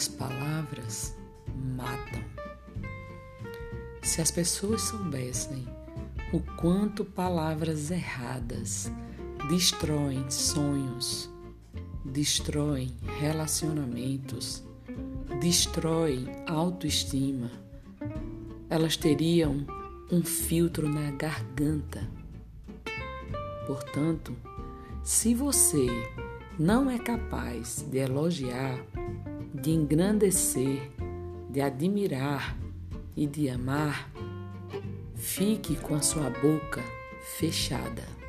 As palavras matam. Se as pessoas soubessem o quanto palavras erradas destroem sonhos, destroem relacionamentos, destroem autoestima, elas teriam um filtro na garganta. Portanto, se você não é capaz de elogiar, de engrandecer, de admirar e de amar, fique com a sua boca fechada.